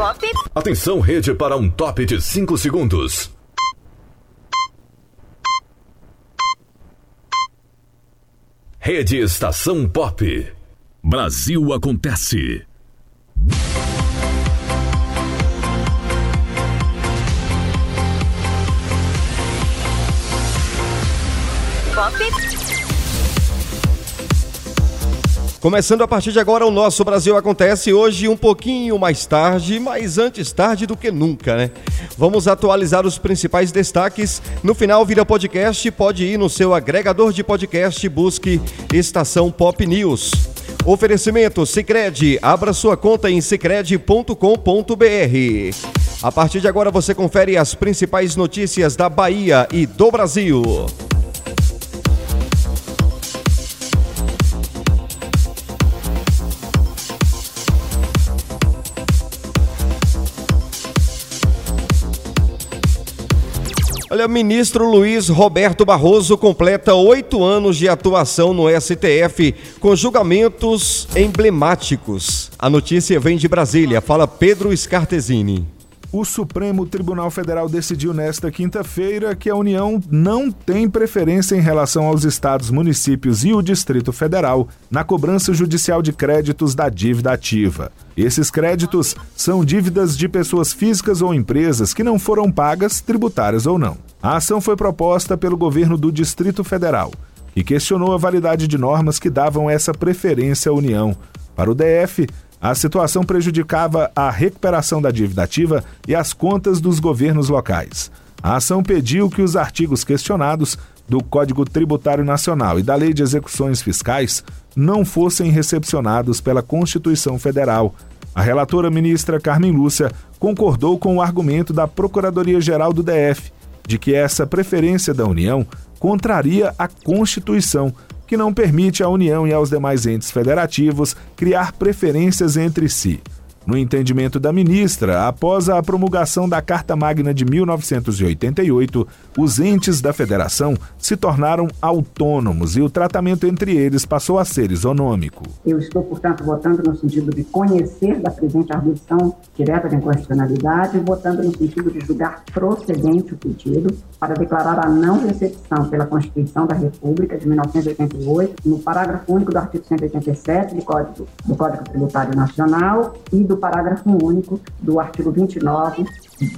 Pop. Atenção, rede, para um top de 5 segundos. Rede Estação Pop. Brasil acontece. Pop. Começando a partir de agora, o nosso Brasil acontece hoje um pouquinho mais tarde, mas antes tarde do que nunca, né? Vamos atualizar os principais destaques. No final, vira podcast, pode ir no seu agregador de podcast, busque Estação Pop News. Oferecimento Sicredi, abra sua conta em sicredi.com.br. A partir de agora você confere as principais notícias da Bahia e do Brasil. Olha, ministro Luiz Roberto Barroso completa oito anos de atuação no STF com julgamentos emblemáticos. A notícia vem de Brasília, fala Pedro Scartesini. O Supremo Tribunal Federal decidiu nesta quinta-feira que a União não tem preferência em relação aos estados, municípios e o Distrito Federal na cobrança judicial de créditos da dívida ativa. Esses créditos são dívidas de pessoas físicas ou empresas que não foram pagas, tributárias ou não. A ação foi proposta pelo governo do Distrito Federal, que questionou a validade de normas que davam essa preferência à União. Para o DF, a situação prejudicava a recuperação da dívida ativa e as contas dos governos locais. A ação pediu que os artigos questionados do Código Tributário Nacional e da Lei de Execuções Fiscais não fossem recepcionados pela Constituição Federal. A relatora ministra Carmen Lúcia concordou com o argumento da Procuradoria-Geral do DF de que essa preferência da União contraria a Constituição que não permite à União e aos demais entes federativos criar preferências entre si. No entendimento da ministra, após a promulgação da Carta Magna de 1988, os entes da federação se tornaram autônomos e o tratamento entre eles passou a ser isonômico. Eu estou, portanto, votando no sentido de conhecer da presente arguição direta de inconstitucionalidade e votando no sentido de julgar procedente o pedido para declarar a não recepção pela Constituição da República de 1988, no parágrafo único do artigo 187 do Código, do Código Tributário Nacional e do parágrafo único do artigo 29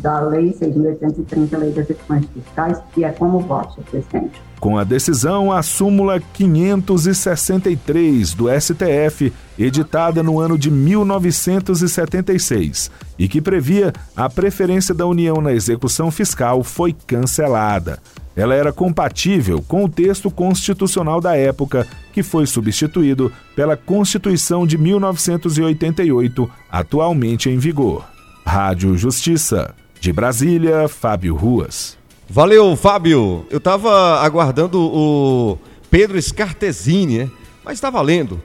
da Lei 6.830, Lei das Execuções Fiscais, que é como voto, senhor presidente. Com a decisão, a súmula 563 do STF, editada no ano de 1976 e que previa a preferência da União na execução fiscal, foi cancelada. Ela era compatível com o texto constitucional da época, que foi substituído pela Constituição de 1988, atualmente em vigor. Rádio Justiça. De Brasília, Fábio Ruas. Valeu, Fábio. Eu estava aguardando o Pedro Scartesini, né? Mas está valendo.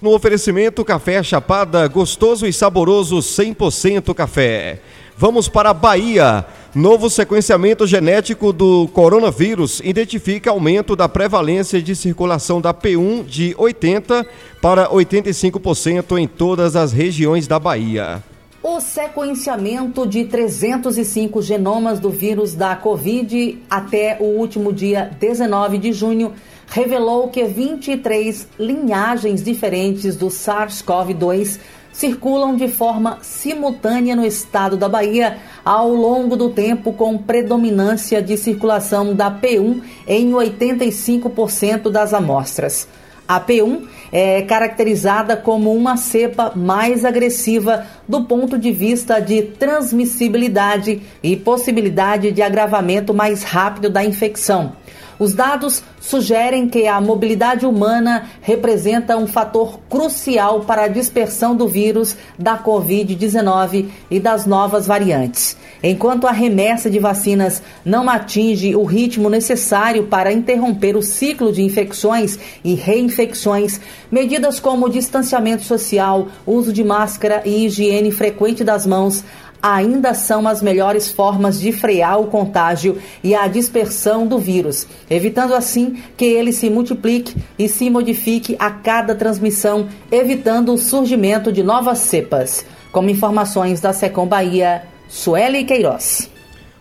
No oferecimento, café Chapada, gostoso e saboroso 100% café. Vamos para a Bahia. Novo sequenciamento genético do coronavírus identifica aumento da prevalência de circulação da P1 de 80 para 85% em todas as regiões da Bahia. O sequenciamento de 305 genomas do vírus da Covid até o último dia 19 de junho revelou que 23 linhagens diferentes do SARS-CoV-2 circulam de forma simultânea no estado da Bahia ao longo do tempo, com predominância de circulação da P1 em 85% das amostras. A P1 é caracterizada como uma cepa mais agressiva do ponto de vista de transmissibilidade e possibilidade de agravamento mais rápido da infecção. Os dados sugerem que a mobilidade humana representa um fator crucial para a dispersão do vírus da Covid-19 e das novas variantes. Enquanto a remessa de vacinas não atinge o ritmo necessário para interromper o ciclo de infecções e reinfecções, medidas como distanciamento social, uso de máscara e higiene frequente das mãos ainda são as melhores formas de frear o contágio e a dispersão do vírus, evitando assim que ele se multiplique e se modifique a cada transmissão, evitando o surgimento de novas cepas. Como informações da Secom Bahia, Sueli Queiroz.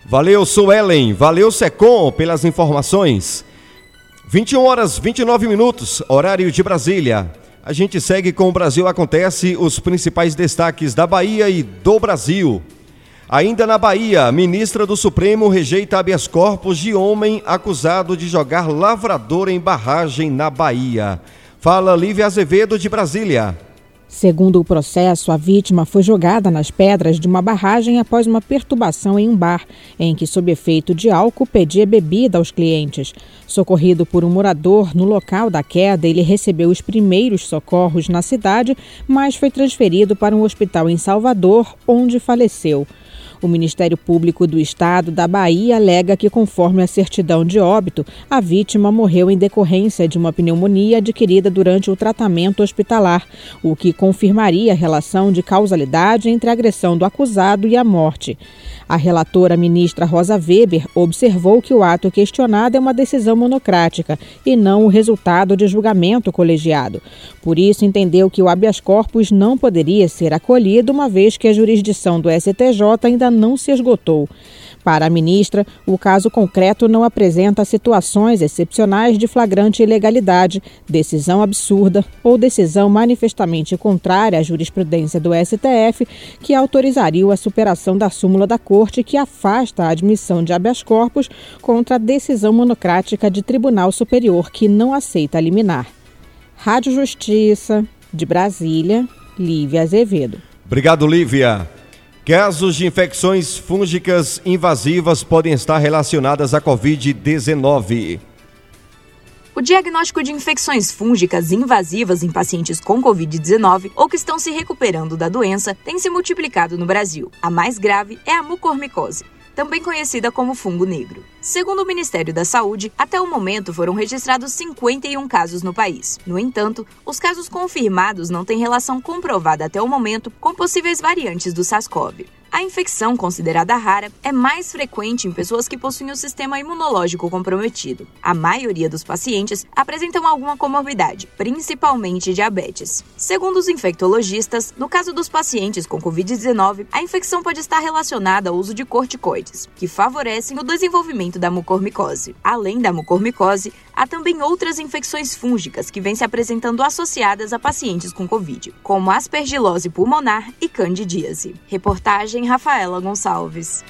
Valeu, Suelen. Valeu, Secom, pelas informações. 21 horas 29 minutos, horário de Brasília. A gente segue com o Brasil Acontece, os principais destaques da Bahia e do Brasil. Ainda na Bahia, ministra do Supremo rejeita habeas corpus de homem acusado de jogar lavrador em barragem na Bahia. Fala Lívia Azevedo de Brasília. Segundo o processo, a vítima foi jogada nas pedras de uma barragem após uma perturbação em um bar, em que, sob efeito de álcool, pedia bebida aos clientes. Socorrido por um morador no local da queda, ele recebeu os primeiros socorros na cidade, mas foi transferido para um hospital em Salvador, onde faleceu. O Ministério Público do Estado da Bahia alega que, conforme a certidão de óbito, a vítima morreu em decorrência de uma pneumonia adquirida durante o tratamento hospitalar, o que confirmaria a relação de causalidade entre a agressão do acusado e a morte. A relatora ministra Rosa Weber observou que o ato questionado é uma decisão monocrática e não o resultado de julgamento colegiado. Por isso, entendeu que o habeas corpus não poderia ser acolhido, uma vez que a jurisdição do STJ ainda não se esgotou. Para a ministra, o caso concreto não apresenta situações excepcionais de flagrante ilegalidade, decisão absurda ou decisão manifestamente contrária à jurisprudência do STF, que autorizaria a superação da súmula da Corte que afasta a admissão de habeas corpus contra a decisão monocrática de Tribunal Superior que não aceita liminar. Rádio Justiça, de Brasília, Lívia Azevedo. Obrigado, Lívia. Casos de infecções fúngicas invasivas podem estar relacionadas à Covid-19. O diagnóstico de infecções fúngicas invasivas em pacientes com Covid-19 ou que estão se recuperando da doença tem se multiplicado no Brasil. A mais grave é a mucormicose, também conhecida como fungo negro. Segundo o Ministério da Saúde, até o momento foram registrados 51 casos no país. No entanto, os casos confirmados não têm relação comprovada até o momento com possíveis variantes do SARS-CoV. A infecção, considerada rara, é mais frequente em pessoas que possuem o sistema imunológico comprometido. A maioria dos pacientes apresentam alguma comorbidade, principalmente diabetes. Segundo os infectologistas, no caso dos pacientes com Covid-19, a infecção pode estar relacionada ao uso de corticoides, que favorecem o desenvolvimento da mucormicose. Além da mucormicose, há também outras infecções fúngicas que vêm se apresentando associadas a pacientes com Covid, como aspergilose pulmonar e candidíase. Reportagem Rafaela Gonçalves.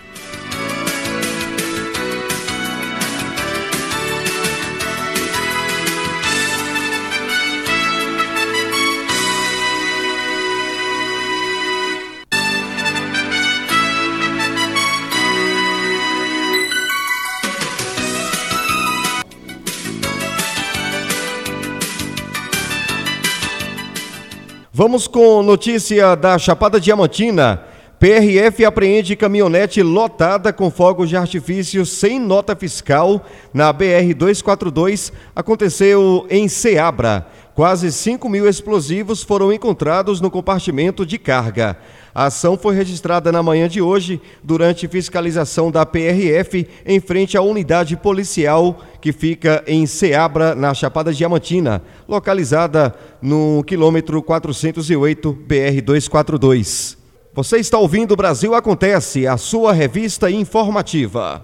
Vamos com notícia da Chapada Diamantina. PRF apreende caminhonete lotada com fogos de artifício sem nota fiscal na BR-242. Aconteceu em Ceabra. Quase 5 mil explosivos foram encontrados no compartimento de carga. A ação foi registrada na manhã de hoje, durante fiscalização da PRF, em frente à unidade policial que fica em Ceabra, na Chapada Diamantina, localizada no quilômetro 408 BR-242. Você está ouvindo Brasil Acontece, a sua revista informativa.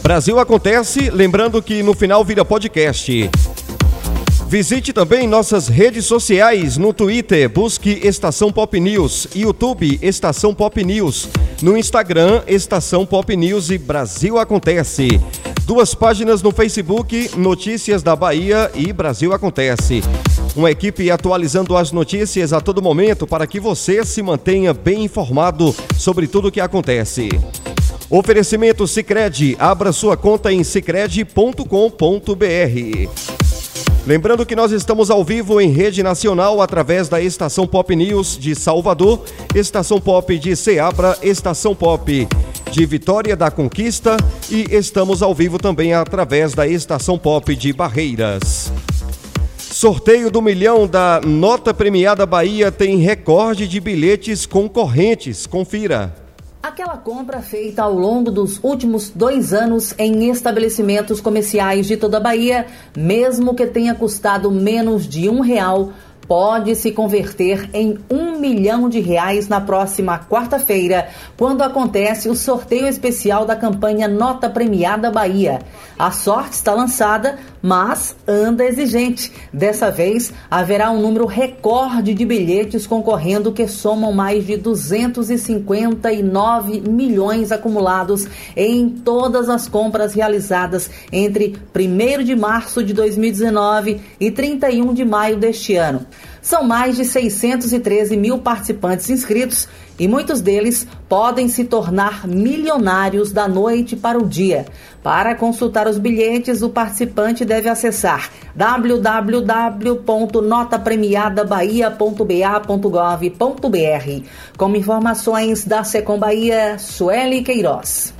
Brasil Acontece, lembrando que no final vira podcast. Visite também nossas redes sociais no Twitter, busque Estação Pop News, YouTube Estação Pop News, no Instagram Estação Pop News e Brasil Acontece. Duas páginas no Facebook, Notícias da Bahia e Brasil Acontece. Uma equipe atualizando as notícias a todo momento para que você se mantenha bem informado sobre tudo o que acontece. Oferecimento Sicredi, abra sua conta em sicredi.com.br. Lembrando que nós estamos ao vivo em rede nacional através da Estação Pop News de Salvador, Estação Pop de Ceabra, Estação Pop de Vitória da Conquista e estamos ao vivo também através da Estação Pop de Barreiras. Sorteio do milhão da Nota Premiada Bahia tem recorde de bilhetes concorrentes. Confira. Aquela compra feita ao longo dos últimos dois anos em estabelecimentos comerciais de toda a Bahia, mesmo que tenha custado menos de um real, pode se converter em um milhão de reais na próxima quarta-feira, quando acontece o sorteio especial da campanha Nota Premiada Bahia. A sorte está lançada, mas anda exigente. Dessa vez, haverá um número recorde de bilhetes concorrendo que somam mais de 259 milhões acumulados em todas as compras realizadas entre 1 de março de 2019 e 31 de maio deste ano. São mais de 613 mil participantes inscritos e muitos deles podem se tornar milionários da noite para o dia. Para consultar os bilhetes, o participante deve acessar www.notapremiadabahia.ba.gov.br. Com informações da Secom Bahia, Sueli Queiroz.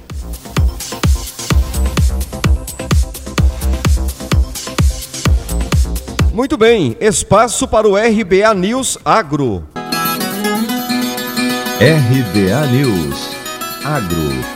Muito bem, espaço para o RBA News Agro. RBA News Agro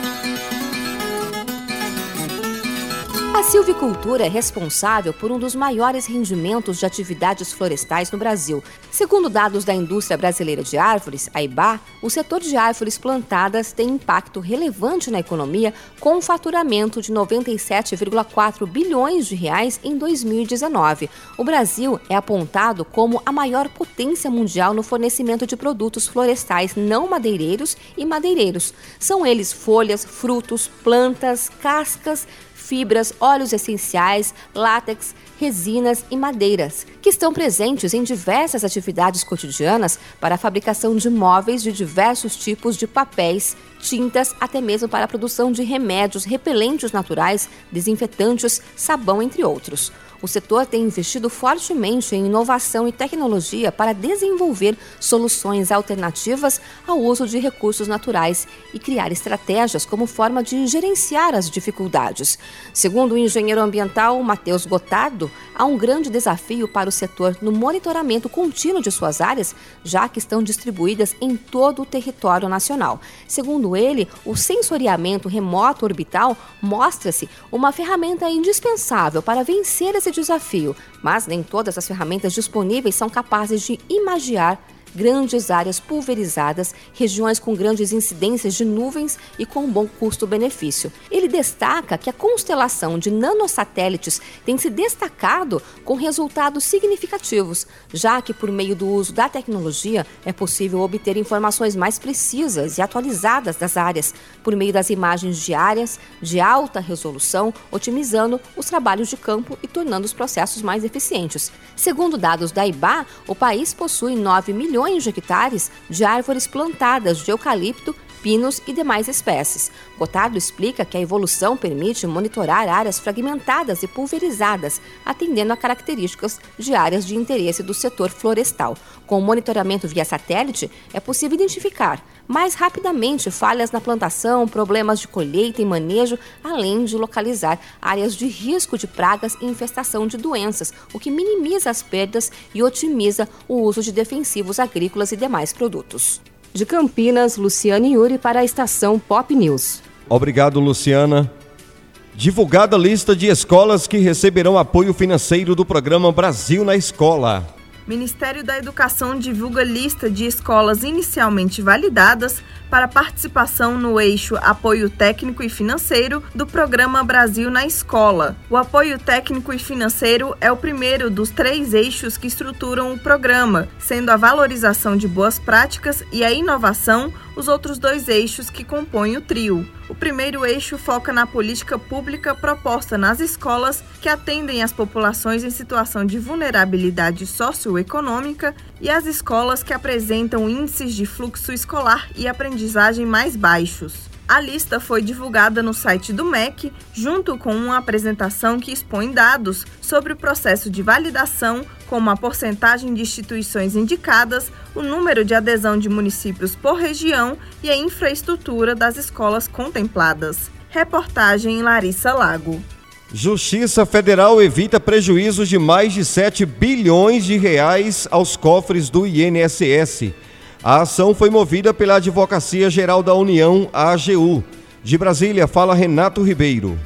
silvicultura é responsável por um dos maiores rendimentos de atividades florestais no Brasil. Segundo dados da Indústria Brasileira de Árvores, a IBA, o setor de árvores plantadas tem impacto relevante na economia, com um faturamento de 97,4 bilhões de reais em 2019. O Brasil é apontado como a maior potência mundial no fornecimento de produtos florestais não madeireiros e madeireiros. São eles folhas, frutos, plantas, cascas, fibras, óleos essenciais, látex, resinas e madeiras, que estão presentes em diversas atividades cotidianas para a fabricação de móveis de diversos tipos de papéis, tintas, até mesmo para a produção de remédios, repelentes naturais, desinfetantes, sabão, entre outros. O setor tem investido fortemente em inovação e tecnologia para desenvolver soluções alternativas ao uso de recursos naturais e criar estratégias como forma de gerenciar as dificuldades. Segundo o engenheiro ambiental Matheus Gotardo, há um grande desafio para o setor no monitoramento contínuo de suas áreas, já que estão distribuídas em todo o território nacional. Segundo ele, o sensoriamento remoto orbital mostra-se uma ferramenta indispensável para vencer esse desafio, mas nem todas as ferramentas disponíveis são capazes de imaginar grandes áreas pulverizadas, regiões com grandes incidências de nuvens e com bom custo-benefício. Ele destaca que a constelação de nanosatélites tem se destacado com resultados significativos, já que por meio do uso da tecnologia é possível obter informações mais precisas e atualizadas das áreas por meio das imagens diárias de alta resolução, otimizando os trabalhos de campo e tornando os processos mais eficientes. Segundo dados da IBA, o país possui 9 milhões milhões de hectares de árvores plantadas de eucalipto, pinos e demais espécies. Gotardo explica que a evolução permite monitorar áreas fragmentadas e pulverizadas, atendendo a características de áreas de interesse do setor florestal. Com o monitoramento via satélite, é possível identificar mais rapidamente falhas na plantação, problemas de colheita e manejo, além de localizar áreas de risco de pragas e infestação de doenças, o que minimiza as perdas e otimiza o uso de defensivos agrícolas e demais produtos. De Campinas, Luciane Yuri para a estação Pop News. Obrigado, Luciana. Divulgada a lista de escolas que receberão apoio financeiro do programa Brasil na Escola. Ministério da Educação divulga lista de escolas inicialmente validadas para participação no eixo Apoio Técnico e Financeiro do Programa Brasil na Escola. O apoio técnico e financeiro é o primeiro dos três eixos que estruturam o programa, sendo a valorização de boas práticas e a inovação os outros dois eixos que compõem o trio. O primeiro eixo foca na política pública proposta nas escolas que atendem as populações em situação de vulnerabilidade socioeconômica e as escolas que apresentam índices de fluxo escolar e aprendizagem mais baixos. A lista foi divulgada no site do MEC, junto com uma apresentação que expõe dados sobre o processo de validação, como a porcentagem de instituições indicadas, o número de adesão de municípios por região e a infraestrutura das escolas contempladas. Reportagem Larissa Lago. Justiça Federal evita prejuízos de mais de 7 bilhões de reais aos cofres do INSS. A ação foi movida pela Advocacia Geral da União, AGU. De Brasília, fala Renato Ribeiro.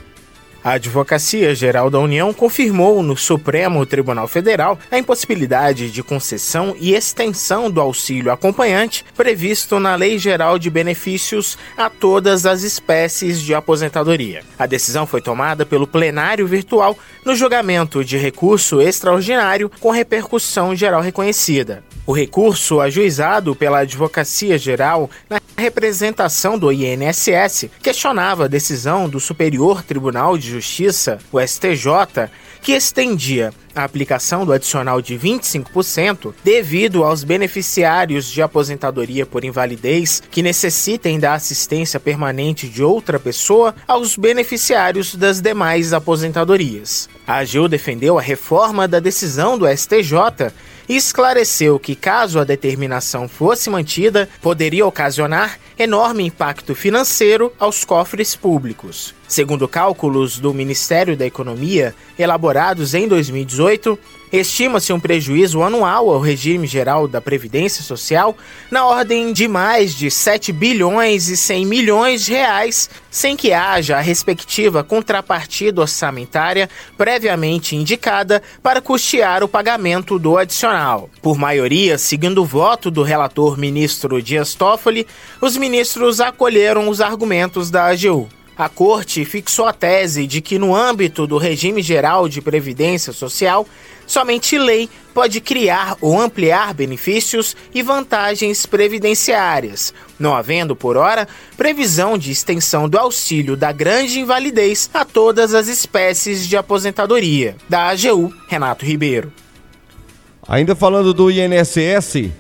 A Advocacia Geral da União confirmou no Supremo Tribunal Federal a impossibilidade de concessão e extensão do auxílio acompanhante previsto na Lei Geral de Benefícios a todas as espécies de aposentadoria. A decisão foi tomada pelo plenário virtual no julgamento de recurso extraordinário com repercussão geral reconhecida. O recurso ajuizado pela Advocacia Geral na representação do INSS questionava a decisão do Superior Tribunal de Justiça, o STJ, que estendia a aplicação do adicional de 25% devido aos beneficiários de aposentadoria por invalidez que necessitem da assistência permanente de outra pessoa aos beneficiários das demais aposentadorias. A AGU defendeu a reforma da decisão do STJ esclareceu que, caso a determinação fosse mantida, poderia ocasionar enorme impacto financeiro aos cofres públicos. Segundo cálculos do Ministério da Economia, elaborados em 2018, estima-se um prejuízo anual ao regime geral da Previdência Social na ordem de mais de 7 bilhões e 100 milhões de reais, sem que haja a respectiva contrapartida orçamentária previamente indicada para custear o pagamento do adicional. Por maioria, seguindo o voto do relator ministro Dias Toffoli, os ministros acolheram os argumentos da AGU. A corte fixou a tese de que, no âmbito do regime geral de previdência social, somente lei pode criar ou ampliar benefícios e vantagens previdenciárias, não havendo, por hora, previsão de extensão do auxílio da grande invalidez a todas as espécies de aposentadoria. Da AGU, Renato Ribeiro. Ainda falando do INSS,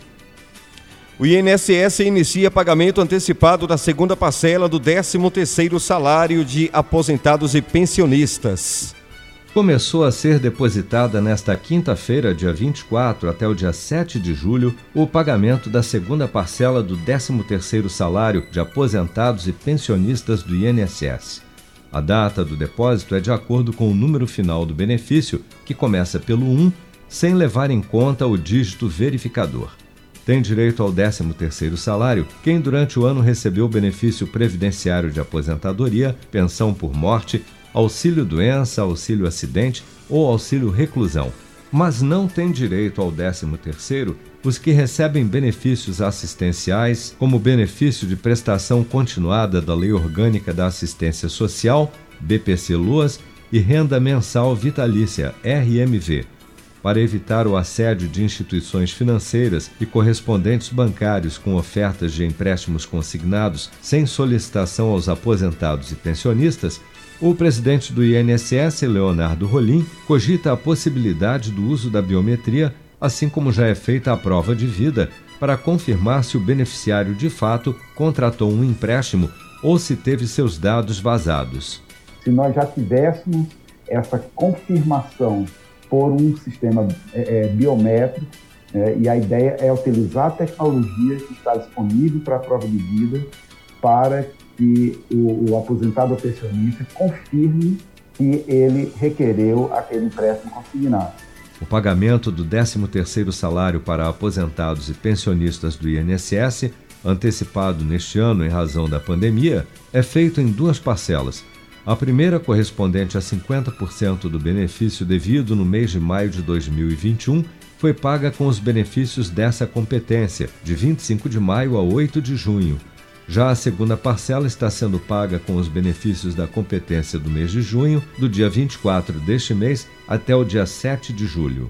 o INSS inicia pagamento antecipado da segunda parcela do 13º salário de aposentados e pensionistas. Começou a ser depositada nesta quinta-feira, dia 24, até o dia 7 de julho, o pagamento da segunda parcela do 13º salário de aposentados e pensionistas do INSS. A data do depósito é de acordo com o número final do benefício, que começa pelo 1, sem levar em conta o dígito verificador. Tem direito ao 13º salário quem durante o ano recebeu benefício previdenciário de aposentadoria, pensão por morte, auxílio doença, auxílio acidente ou auxílio reclusão. Mas não tem direito ao 13º os que recebem benefícios assistenciais, como benefício de prestação continuada da Lei Orgânica da Assistência Social, BPC-LOAS, e renda mensal vitalícia, RMV, para evitar o assédio de instituições financeiras e correspondentes bancários com ofertas de empréstimos consignados sem solicitação aos aposentados e pensionistas, o presidente do INSS, Leonardo Rolim, cogita a possibilidade do uso da biometria, assim como já é feita a prova de vida, para confirmar se o beneficiário de fato contratou um empréstimo ou se teve seus dados vazados. Se nós já tivéssemos essa confirmação por um sistema é, é, biométrico, é, e a ideia é utilizar a tecnologia que está disponível para a prova de vida para que o, o aposentado ou pensionista confirme que ele requereu aquele empréstimo consignado. O pagamento do 13º salário para aposentados e pensionistas do INSS, antecipado neste ano em razão da pandemia, é feito em duas parcelas, a primeira, correspondente a 50% do benefício devido no mês de maio de 2021, foi paga com os benefícios dessa competência, de 25 de maio a 8 de junho. Já a segunda parcela está sendo paga com os benefícios da competência do mês de junho, do dia 24 deste mês até o dia 7 de julho.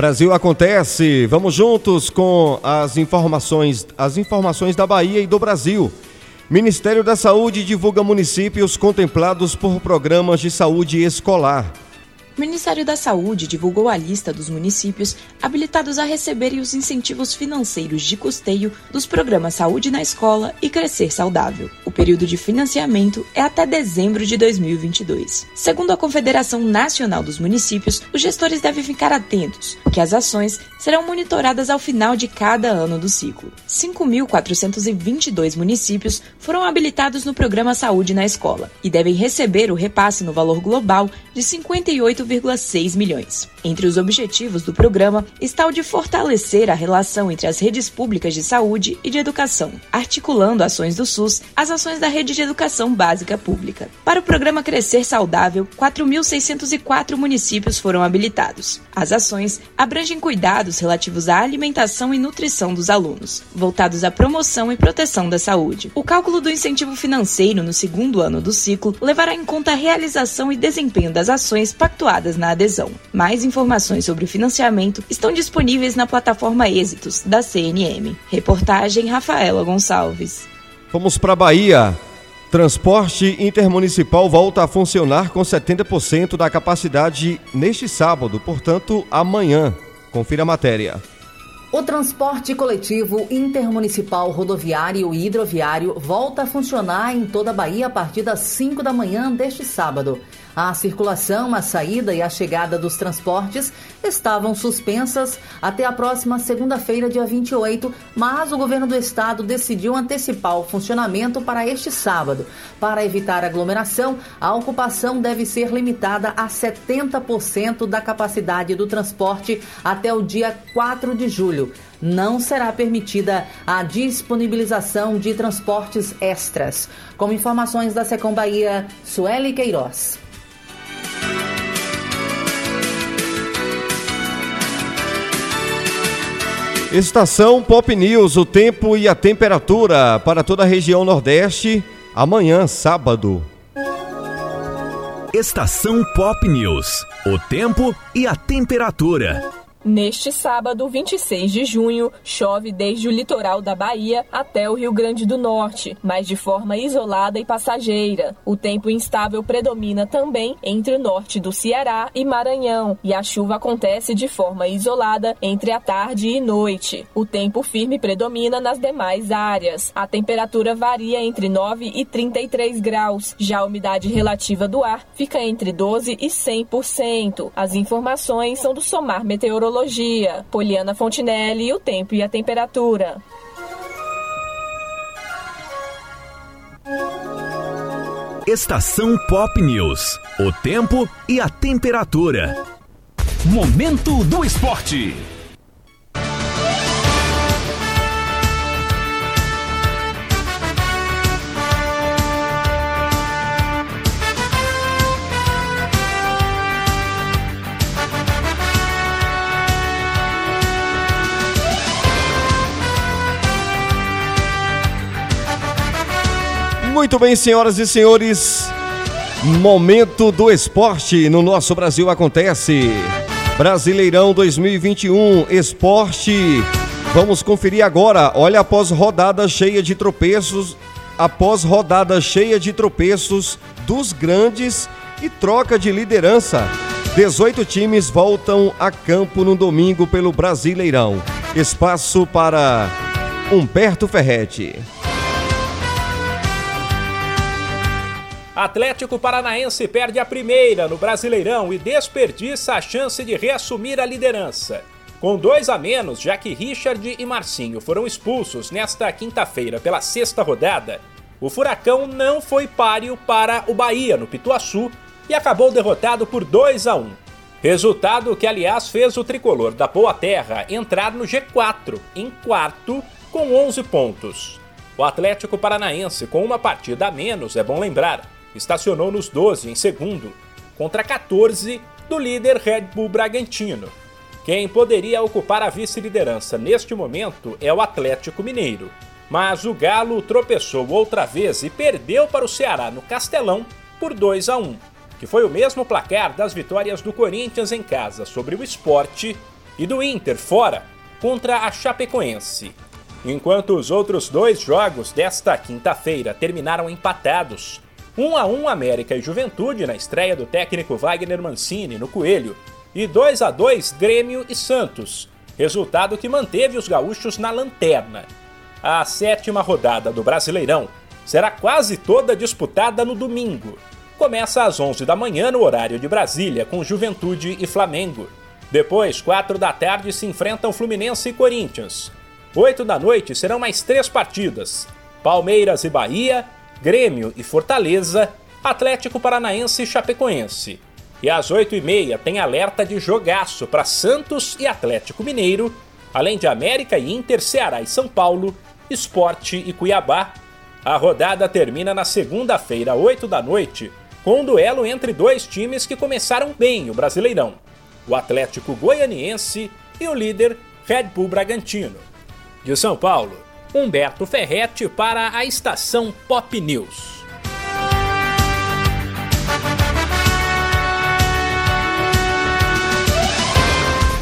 Brasil acontece. Vamos juntos com as informações, as informações da Bahia e do Brasil. Ministério da Saúde divulga municípios contemplados por programas de saúde escolar. O Ministério da Saúde divulgou a lista dos municípios habilitados a receberem os incentivos financeiros de custeio dos programas Saúde na Escola e Crescer Saudável. O período de financiamento é até dezembro de 2022. Segundo a Confederação Nacional dos Municípios, os gestores devem ficar atentos, que as ações serão monitoradas ao final de cada ano do ciclo. 5.422 municípios foram habilitados no programa Saúde na Escola e devem receber o repasse no valor global de 58,6 milhões. Entre os objetivos do programa está o de fortalecer a relação entre as redes públicas de saúde e de educação, articulando ações do SUS às ações da rede de educação básica pública. Para o programa Crescer Saudável, 4.604 municípios foram habilitados. As ações abrangem cuidados relativos à alimentação e nutrição dos alunos, voltados à promoção e proteção da saúde. O cálculo do incentivo financeiro no segundo ano do ciclo levará em conta a realização e desempenho das ações pactuadas na adesão. Mais informações sobre o financiamento estão disponíveis na plataforma Êxitos da CNM. Reportagem Rafaela Gonçalves. Vamos para Bahia. Transporte intermunicipal volta a funcionar com 70% da capacidade neste sábado, portanto, amanhã. Confira a matéria. O transporte coletivo intermunicipal rodoviário e hidroviário volta a funcionar em toda a Bahia a partir das 5 da manhã deste sábado. A circulação, a saída e a chegada dos transportes estavam suspensas até a próxima segunda-feira, dia 28, mas o governo do estado decidiu antecipar o funcionamento para este sábado. Para evitar aglomeração, a ocupação deve ser limitada a 70% da capacidade do transporte até o dia 4 de julho não será permitida a disponibilização de transportes extras. Com informações da Secom Bahia, Sueli Queiroz. Estação Pop News, o tempo e a temperatura para toda a região Nordeste, amanhã, sábado. Estação Pop News, o tempo e a temperatura. Neste sábado, 26 de junho, chove desde o litoral da Bahia até o Rio Grande do Norte, mas de forma isolada e passageira. O tempo instável predomina também entre o norte do Ceará e Maranhão, e a chuva acontece de forma isolada entre a tarde e noite. O tempo firme predomina nas demais áreas. A temperatura varia entre 9 e 33 graus, já a umidade relativa do ar fica entre 12 e 100%. As informações são do Somar Meteorológico meteorologia. Poliana Fontinelli, o tempo e a temperatura. Estação Pop News. O tempo e a temperatura. Momento do esporte. Muito bem, senhoras e senhores. Momento do esporte no nosso Brasil acontece. Brasileirão 2021, esporte. Vamos conferir agora. Olha, após rodada cheia de tropeços, após rodada cheia de tropeços dos grandes e troca de liderança. 18 times voltam a campo no domingo pelo Brasileirão. Espaço para Humberto Ferretti. Atlético Paranaense perde a primeira no Brasileirão e desperdiça a chance de reassumir a liderança. Com dois a menos, já que Richard e Marcinho foram expulsos nesta quinta-feira pela sexta rodada, o Furacão não foi páreo para o Bahia no Pituaçu e acabou derrotado por 2 a 1. Resultado que, aliás, fez o tricolor da Boa Terra entrar no G4, em quarto, com 11 pontos. O Atlético Paranaense, com uma partida a menos, é bom lembrar, estacionou nos 12 em segundo, contra 14 do líder Red Bull Bragantino. Quem poderia ocupar a vice-liderança neste momento é o Atlético Mineiro, mas o Galo tropeçou outra vez e perdeu para o Ceará no Castelão por 2 a 1, que foi o mesmo placar das vitórias do Corinthians em casa sobre o Esporte e do Inter fora contra a Chapecoense. Enquanto os outros dois jogos desta quinta-feira terminaram empatados, 1 a 1 América e Juventude na estreia do técnico Wagner Mancini no Coelho e 2 a 2 Grêmio e Santos, resultado que manteve os gaúchos na lanterna. A sétima rodada do Brasileirão será quase toda disputada no domingo. Começa às 11 da manhã no horário de Brasília com Juventude e Flamengo. Depois, 4 da tarde se enfrentam Fluminense e Corinthians. 8 da noite serão mais três partidas: Palmeiras e Bahia, Grêmio e Fortaleza, Atlético Paranaense e Chapecoense. E às 8h30 tem alerta de jogaço para Santos e Atlético Mineiro, além de América e Inter, Ceará e São Paulo, Esporte e Cuiabá. A rodada termina na segunda-feira, 8 da noite, com um duelo entre dois times que começaram bem o Brasileirão: o Atlético Goianiense e o líder Red Bull Bragantino. De São Paulo, Humberto Ferretti para a estação Pop News.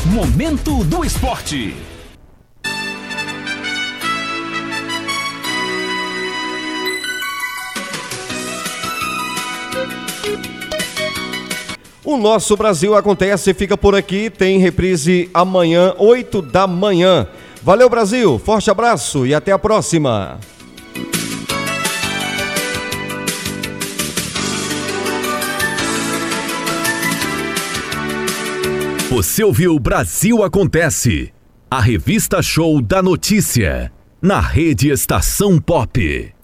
Momento do Esporte. O nosso Brasil acontece, fica por aqui, tem reprise amanhã, 8 da manhã. Valeu, Brasil, forte abraço e até a próxima. Você ouviu Brasil Acontece, a revista show da notícia, na rede Estação Pop.